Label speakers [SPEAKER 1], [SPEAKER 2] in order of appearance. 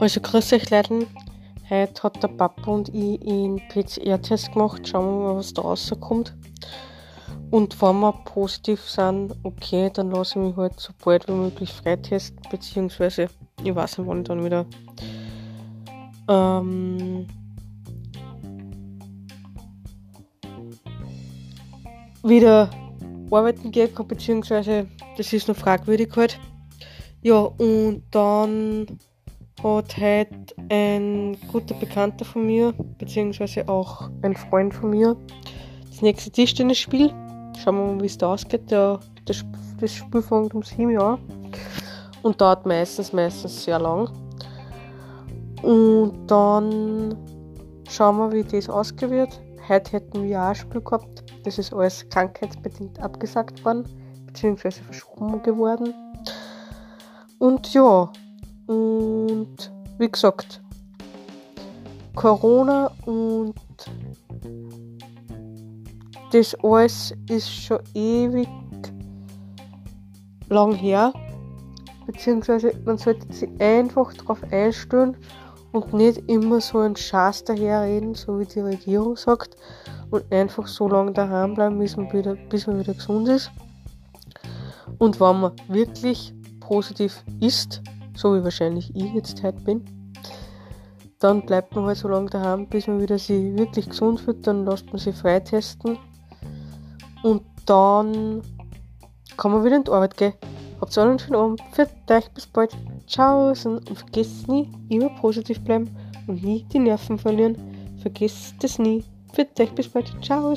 [SPEAKER 1] Also grüß euch Leute. Heute hat der Papa und ich einen PCR-Test gemacht. Schauen wir mal, was da rauskommt. Und wenn wir positiv sind, okay, dann lasse ich mich halt so bald wie möglich freitesten, beziehungsweise ich weiß nicht, wann ich dann wieder ähm, wieder arbeiten gehen kann, beziehungsweise das ist noch fragwürdig halt. Ja, und dann hat heute ein guter Bekannter von mir, beziehungsweise auch ein Freund von mir, das nächste Tischtennisspiel. Schauen wir mal, wie es da ausgeht. Der, das, das Spiel fängt um 7 Uhr und dauert meistens, meistens sehr lang. Und dann schauen wir, wie das ausgeht wird. Heute hätten wir auch ein Spiel gehabt. Das ist alles krankheitsbedingt abgesagt worden, beziehungsweise verschoben geworden. Und ja, und wie gesagt, Corona und das alles ist schon ewig lang her. Beziehungsweise man sollte sich einfach darauf einstellen und nicht immer so einen Scheiß daherreden, so wie die Regierung sagt, und einfach so lange daheim bleiben, bis man wieder, bis man wieder gesund ist. Und wenn man wirklich positiv ist, so wie wahrscheinlich ich jetzt heute bin, dann bleibt man halt so lange daheim, bis man wieder sich wirklich gesund fühlt, dann lässt man sich freitesten und dann kann man wieder in die Arbeit gehen. Habt alle einen schönen Abend, für euch, bis bald, ciao. Und vergesst nie, immer positiv bleiben und nie die Nerven verlieren. Vergesst es nie, für euch, bis bald, ciao